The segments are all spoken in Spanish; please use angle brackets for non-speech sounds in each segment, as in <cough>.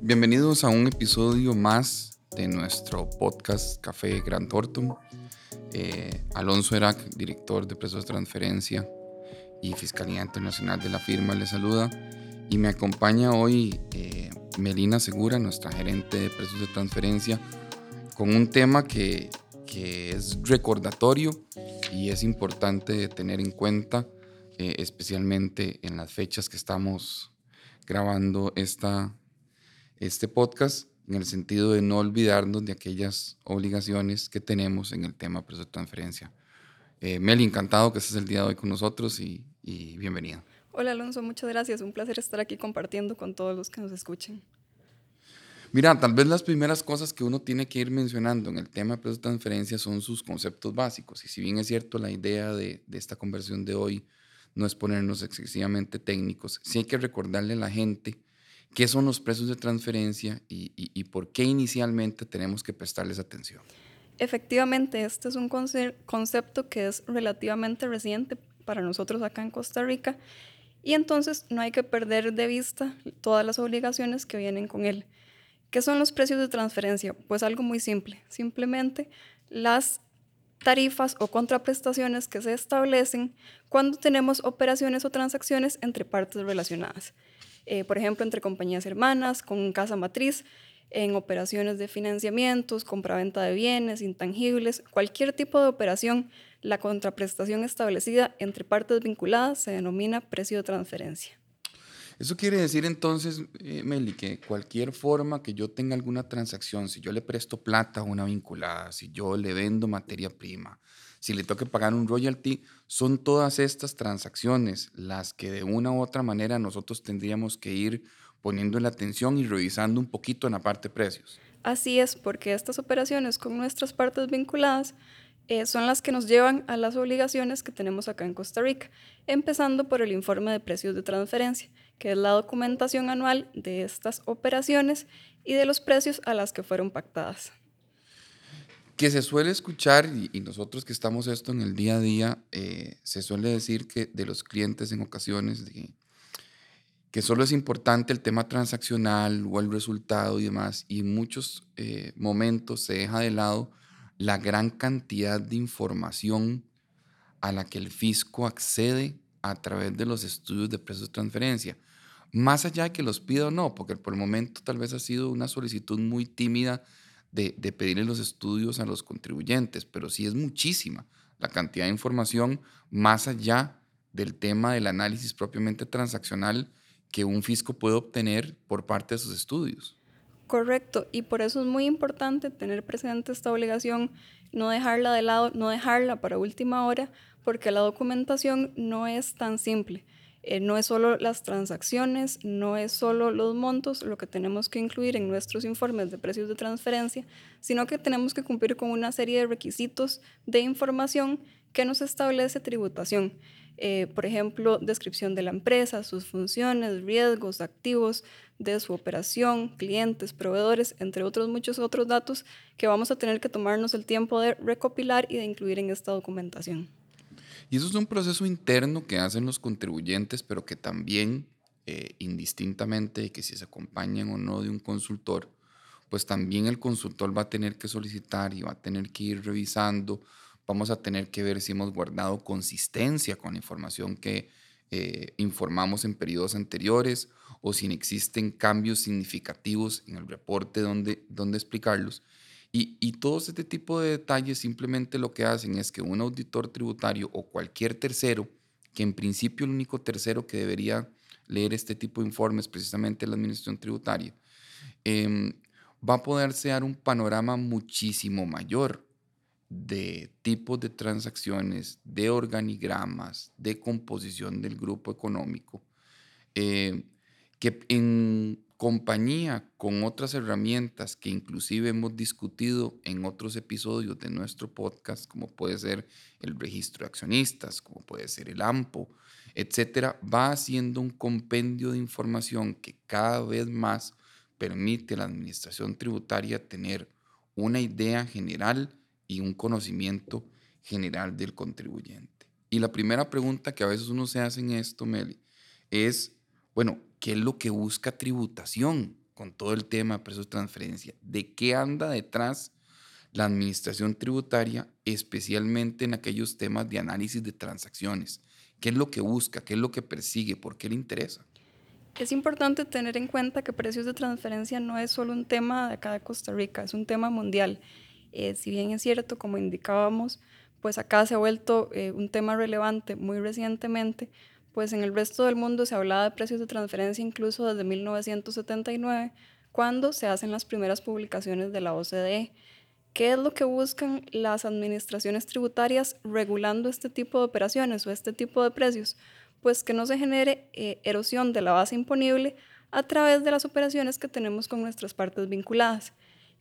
Bienvenidos a un episodio más de nuestro podcast Café Gran Thornton. Eh, Alonso Erac, director de Presos de Transferencia y Fiscalía Internacional de la firma, le saluda. Y me acompaña hoy eh, Melina Segura, nuestra gerente de Presos de Transferencia, con un tema que, que es recordatorio y es importante tener en cuenta, eh, especialmente en las fechas que estamos grabando esta, este podcast en el sentido de no olvidarnos de aquellas obligaciones que tenemos en el tema preso de transferencia. Eh, Meli, encantado que estés el día de hoy con nosotros y, y bienvenido. Hola Alonso, muchas gracias. Un placer estar aquí compartiendo con todos los que nos escuchen. Mira, tal vez las primeras cosas que uno tiene que ir mencionando en el tema de preso de transferencia son sus conceptos básicos. Y si bien es cierto, la idea de, de esta conversión de hoy no es ponernos excesivamente técnicos, sí hay que recordarle a la gente qué son los precios de transferencia y, por qué inicialmente tenemos que prestarles atención. Efectivamente, este es un concepto que es relativamente reciente para nosotros acá en Costa Rica y entonces no hay que perder de vista todas las obligaciones que vienen con él. ¿Qué son los precios de transferencia? Pues algo muy simple, simplemente las tarifas o contraprestaciones que se establecen cuando tenemos operaciones o transacciones entre partes relacionadas. Eh, por ejemplo, entre compañías hermanas, con casa matriz, en operaciones de financiamientos, compraventa de bienes, intangibles, cualquier tipo de operación, la contraprestación establecida entre partes vinculadas se denomina precio de transferencia. Eso quiere decir entonces, eh, Meli, que cualquier forma que yo tenga alguna transacción, si yo le presto plata a una vinculada, si yo le vendo materia prima, si le toque pagar un royalty, son todas estas transacciones las que de una u otra manera nosotros tendríamos que ir poniendo la atención y revisando un poquito en la parte precios. Así es, porque estas operaciones con nuestras partes vinculadas eh, son las que nos llevan a las obligaciones que tenemos acá en Costa Rica, empezando por el informe de precios de transferencia, que es la documentación anual de estas operaciones y de los precios a las que fueron pactadas que se suele escuchar, y, nosotros que estamos esto en el día a día, eh, se suele decir que de los clientes en ocasiones, que solo es importante el tema transaccional o el resultado y demás, y en muchos eh, momentos se deja de lado la gran cantidad de información a la que el fisco accede a través de los estudios de precios de transferencia. Más allá de que los pida o no, porque por el momento tal vez ha sido una solicitud muy tímida de, pedirle los estudios a los contribuyentes, pero sí es muchísima la cantidad de información más allá del tema del análisis propiamente transaccional que un fisco puede obtener por parte de sus estudios. Correcto, y por eso es muy importante tener presente esta obligación, no dejarla de lado, no dejarla para última hora, porque la documentación no es tan simple. Eh, no es solo las transacciones, no es solo los montos lo que tenemos que incluir en nuestros informes de precios de transferencia, sino que tenemos que cumplir con una serie de requisitos de información que nos establece tributación. Eh, por ejemplo, descripción de la empresa, sus funciones, riesgos, activos de su operación, clientes, proveedores, entre otros muchos otros datos que vamos a tener que tomarnos el tiempo de recopilar y de incluir en esta documentación. Y eso es un proceso interno que hacen los contribuyentes, pero que también, eh, indistintamente que si se acompañan o no de un consultor, pues también el consultor va a tener que solicitar y va a tener que ir revisando. Vamos a tener que ver si hemos guardado consistencia con la información que eh, informamos en periodos anteriores o si existen cambios significativos en el reporte donde, donde explicarlos. Y, y este tipo de detalles simplemente lo que hacen es que un auditor tributario o cualquier tercero, que en principio el único tercero que debería leer este tipo de informes precisamente la administración tributaria, em, va a poderse dar un panorama muchísimo mayor de tipos de transacciones, de organigramas, de composición del grupo económico, eh, que en compañía con otras herramientas que inclusive hemos discutido en otros episodios de nuestro podcast, como puede ser el registro de accionistas, como puede ser el AMPO, etcétera, va haciendo un compendio de información que cada vez más permite a la administración tributaria tener una idea general y un conocimiento general del contribuyente. Y la primera pregunta que a veces uno se hace en esto, Meli, es, bueno, ¿qué es lo que busca tributación con todo el tema de precios de transferencia, ¿de qué anda detrás la administración tributaria, especialmente en aquellos temas de análisis de transacciones? ¿Qué es lo que busca? ¿Qué es lo que persigue? ¿Por qué le interesa? Es importante tener en cuenta que precios de transferencia no es solo un tema de acá de Costa Rica, es un tema mundial. Eh, si bien es cierto, como indicábamos, pues acá se ha vuelto eh, un tema relevante muy recientemente, pues en el resto del mundo se hablaba de precios de transferencia incluso desde 1979, cuando se hacen las primeras publicaciones de la OCDE. ¿Qué es lo que buscan las administraciones tributarias regulando este tipo de operaciones o este tipo de precios? Pues que no se genere eh, erosión de la base imponible a través de las operaciones que tenemos con nuestras partes vinculadas.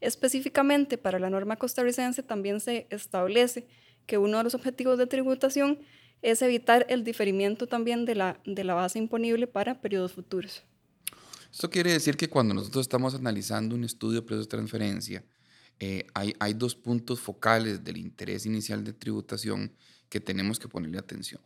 Específicamente para la norma costarricense también se establece que uno de los objetivos de tributación es evitar el diferimiento también de la, de la base imponible para periodos futuros. Esto quiere decir que cuando nosotros estamos analizando un estudio de precios de transferencia, eh, hay, hay dos puntos focales del interés inicial de tributación que tenemos que ponerle atención.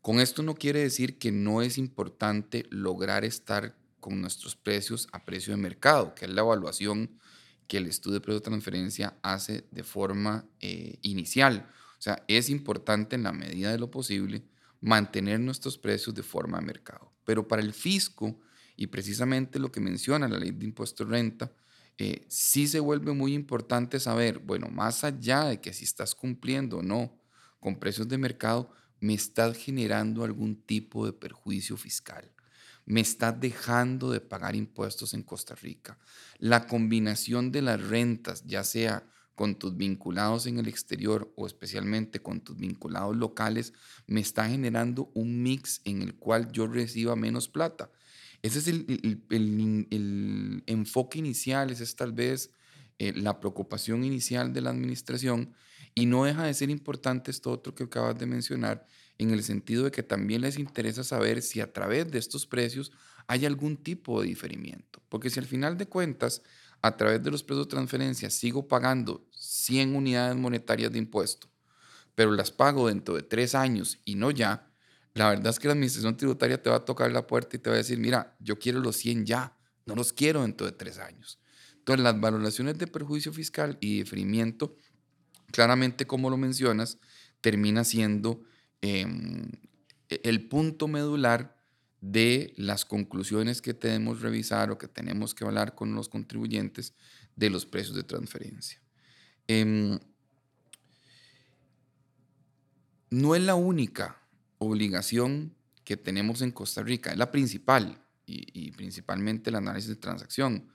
Con esto no quiere decir que no es importante lograr estar con nuestros precios a precio de mercado, que es la evaluación que el estudio de precio de transferencia hace de forma eh, inicial. Sea, es importante en la medida de lo posible mantener nuestros precios de forma de mercado. Pero para el fisco, y precisamente lo que menciona la ley de impuesto de renta, eh, sí se vuelve muy importante saber, bueno, más allá de que si estás cumpliendo o no con precios de mercado, me estás generando algún tipo de perjuicio fiscal. Me estás dejando de pagar impuestos en Costa Rica. La combinación de las rentas, ya sea con tus vinculados en el exterior o especialmente con tus vinculados locales, me está generando un mix en el cual yo reciba menos plata. Ese es el, enfoque inicial, ese es tal vez eh, la preocupación inicial de la administración y no deja de ser importante esto otro que acabas de mencionar, en el sentido de que también les interesa saber si a través de estos precios hay algún tipo de diferimiento. Porque si al final de cuentas, a través de los precios de transferencia, sigo pagando 100 unidades monetarias de impuesto, pero las pago dentro de tres años y no ya, la verdad es que la administración tributaria te va a tocar la puerta y te va a decir, mira, yo quiero los 100 ya, no los quiero dentro de tres años. Entonces, las valoraciones de perjuicio fiscal y diferimiento, claramente como lo mencionas, termina siendo em, e-, el punto medular de las conclusiones que tenemos que revisar o que tenemos que hablar con los contribuyentes de los precios de transferencia. Em, no es la única obligación que tenemos en Costa Rica, es la principal y, principalmente el análisis de transacción,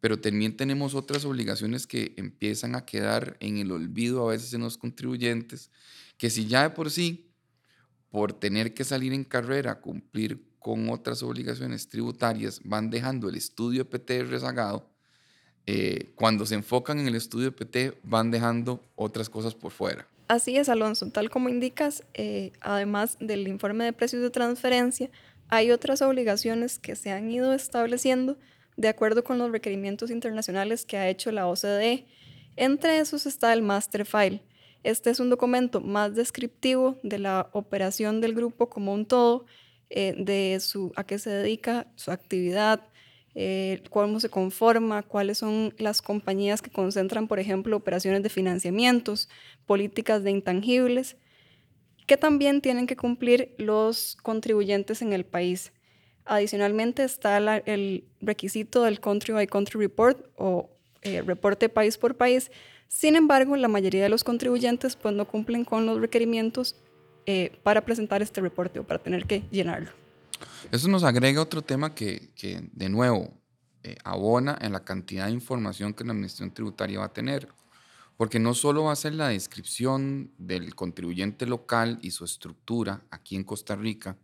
pero también tenemos otras obligaciones que empiezan a quedar en el olvido a veces en los contribuyentes, que si ya de por sí, por tener que salir en carrera cumplir con otras obligaciones tributarias, van dejando el estudio de PT rezagado, eh, cuando se enfocan en el estudio de PT van dejando otras cosas por fuera. Así es, Alonso. Tal como indicas, eh, además del informe de precios de transferencia, hay otras obligaciones que se han ido estableciendo de acuerdo con los requerimientos internacionales que ha hecho la OCDE. Entre esos está el Master File. Este es un documento más descriptivo de la operación del grupo como un todo, eh, de su, a qué se dedica, su actividad, eh, cómo se conforma, cuáles son las compañías que concentran, por ejemplo, operaciones de financiamientos, políticas de intangibles, que también tienen que cumplir los contribuyentes en el país. Adicionalmente está el requisito del Country by Country Report o eh, reporte país por país. Sin embargo, la mayoría de los contribuyentes pues, no cumplen con los requerimientos eh, para presentar este reporte o para tener que llenarlo. Eso nos agrega otro tema que, de nuevo, eh, abona en la cantidad de información que la Administración Tributaria va a tener. Porque no solo va a ser la descripción del contribuyente local y su estructura aquí en Costa Rica,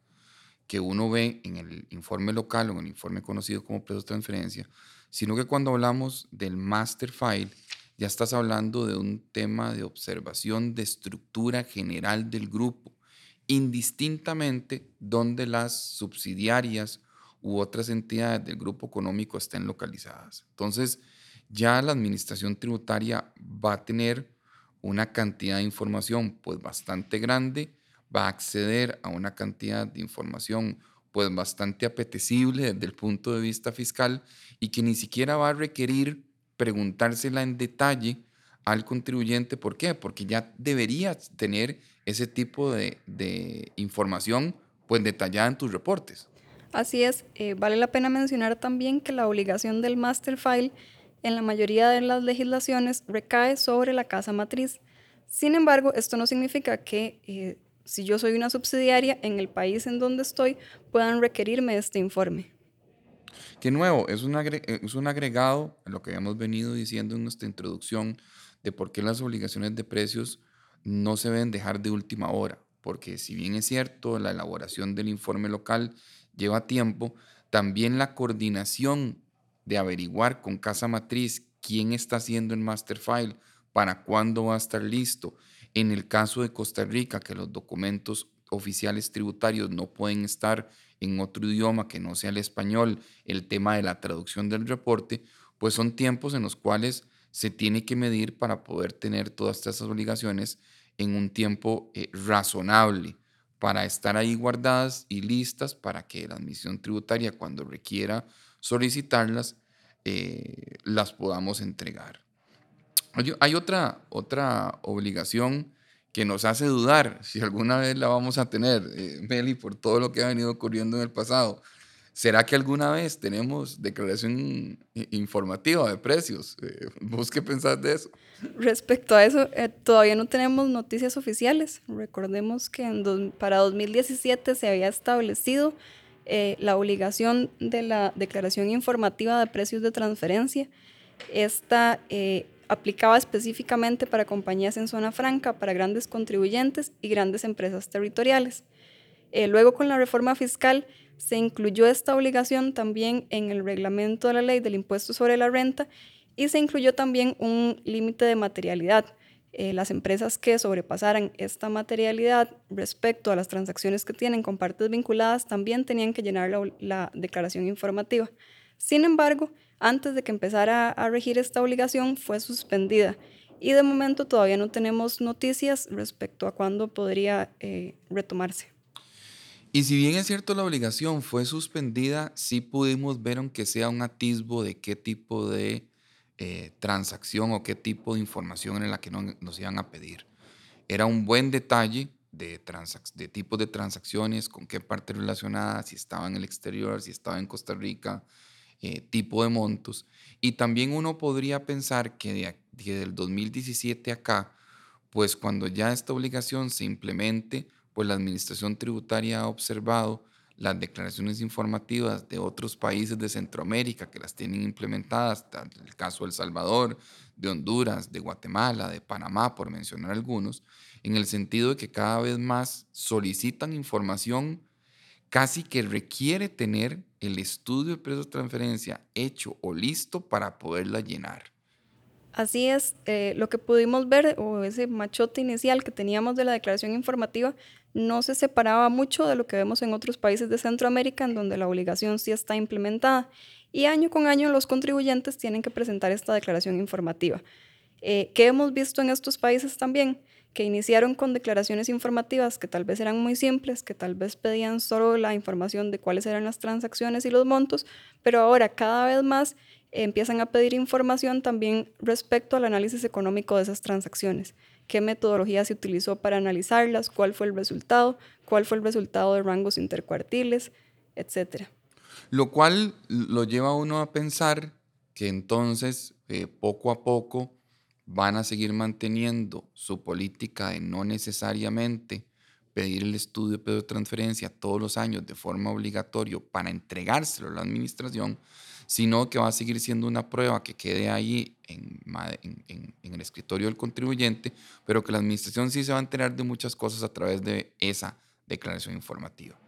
que uno ve en el informe local o en el informe conocido como precios de transferencia, sino que cuando hablamos del master file, ya estás hablando de un tema de observación de estructura general del grupo indistintamente donde las subsidiarias u otras entidades del grupo económico estén localizadas. Entonces, ya la administración tributaria va a tener una cantidad de información pues bastante grande, va a acceder a una cantidad de información pues bastante apetecible desde el punto de vista fiscal y que ni siquiera va a requerir preguntársela en detalle al contribuyente. ¿Por qué? Porque ya debería tener ese tipo de, de información pues detallada en tus reportes. Así es, eh, vale la pena mencionar también que la obligación del master file en la mayoría de las legislaciones recae sobre la casa matriz. Sin embargo, esto no significa que eh, si yo soy una subsidiaria en el país en donde estoy, puedan requerirme este informe. Que nuevo, es un, es un agregado a lo que habíamos venido diciendo en nuestra introducción de por qué las obligaciones de precios no se deben dejar de última hora, porque si bien es cierto, la elaboración del informe local lleva tiempo, también la coordinación de averiguar con casa matriz quién está haciendo el master file, para cuándo va a estar listo. En el caso de Costa Rica, que los documentos oficiales tributarios no pueden estar en otro idioma que no sea el español, el tema de la traducción del reporte, pues son tiempos en los cuales se tiene que medir para poder tener todas estas obligaciones en un tiempo eh, razonable para estar ahí guardadas y listas para que la admisión tributaria cuando requiera solicitarlas eh, las podamos entregar. Hay otra, otra obligación que nos hace dudar si alguna vez la vamos a tener, eh, Meli, por todo lo que ha venido ocurriendo en el pasado. ¿Será que alguna vez tenemos declaración informativa de precios? Eh, <laughs> ¿Vos qué pensás de eso? Respecto a eso, eh, todavía no tenemos noticias oficiales. Recordemos que en para 2017 se había establecido eh, la obligación de la declaración informativa de precios de transferencia. Esta aplicaba específicamente para compañías en zona franca, para grandes contribuyentes y grandes empresas territoriales. Luego, con la reforma fiscal, se incluyó esta obligación también en el reglamento de la ley del impuesto sobre la renta y se incluyó también un límite de materialidad. Eh, las empresas que sobrepasaran esta materialidad respecto a las transacciones que tienen con partes vinculadas también tenían que llenar la, declaración informativa. Sin embargo, antes de que empezara a regir esta obligación fue suspendida y de momento todavía no tenemos noticias respecto a cuándo podría eh, retomarse. Y si bien es cierto la obligación fue suspendida, sí pudimos ver aunque sea un atisbo de qué tipo de eh, transacción o qué tipo de información en la que nos iban a pedir. Era un buen detalle de, de tipos de transacciones, con qué parte relacionada, si estaba en el exterior, si estaba en Costa Rica, eh, tipo de montos. Y también uno podría pensar que de, de, del 2017 acá, pues cuando ya esta obligación se implemente, pues la Administración Tributaria ha observado las declaraciones informativas de otros países de Centroamérica que las tienen implementadas, el caso de El Salvador, de Honduras, de Guatemala, de Panamá, por mencionar algunos, en el sentido de que cada vez más solicitan información casi que requiere tener el estudio de precio de transferencia hecho o listo para poderla llenar. Así es, eh, lo que pudimos ver, o ese machote inicial que teníamos de la declaración informativa, no se separaba mucho de lo que vemos en otros países de Centroamérica, en donde la obligación sí está implementada. Y año con año los contribuyentes tienen que presentar esta declaración informativa. Eh, ¿Qué hemos visto en estos países también? Que iniciaron con declaraciones informativas que tal vez eran muy simples, que tal vez pedían solo la información de cuáles eran las transacciones y los montos, pero ahora cada vez más empiezan a pedir información también respecto al análisis económico de esas transacciones. ¿Qué metodología se utilizó para analizarlas? ¿Cuál fue el resultado? ¿Cuál fue el resultado de rangos intercuartiles? Etcétera. Lo cual lo lleva a uno a pensar que entonces eh, poco a poco van a seguir manteniendo su política de no necesariamente pedir el estudio de transferencia todos los años de forma obligatoria para entregárselo a la administración, sino que va a seguir siendo una prueba que quede ahí en, el escritorio del contribuyente, pero que la administración sí se va a enterar de muchas cosas a través de esa declaración informativa.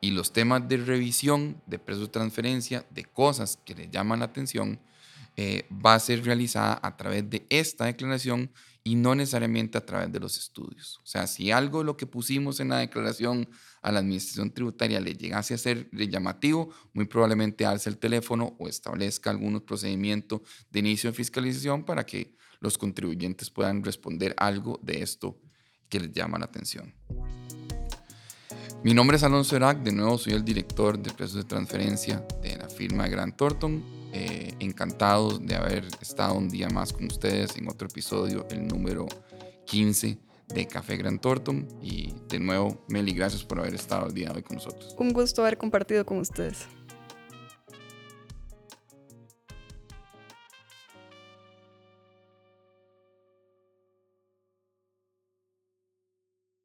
Y los temas de revisión de precios de transferencia, de cosas que le llaman la atención, eh, va a ser realizada a través de esta declaración y no necesariamente a través de los estudios. O sea, si algo de lo que pusimos en la declaración a la administración tributaria le llegase a ser llamativo, muy probablemente alce el teléfono o establezca algún procedimiento de inicio de fiscalización para que los contribuyentes puedan responder algo de esto que les llama la atención. Mi nombre es Alonso Erac, de nuevo soy el director de precios de transferencia de la firma Grant Thornton. Eh, encantado de haber estado un día más con ustedes en otro episodio, el número 15 de Café Grant Thornton. Y de nuevo, Meli, gracias por haber estado el día de hoy con nosotros. Un gusto haber compartido con ustedes.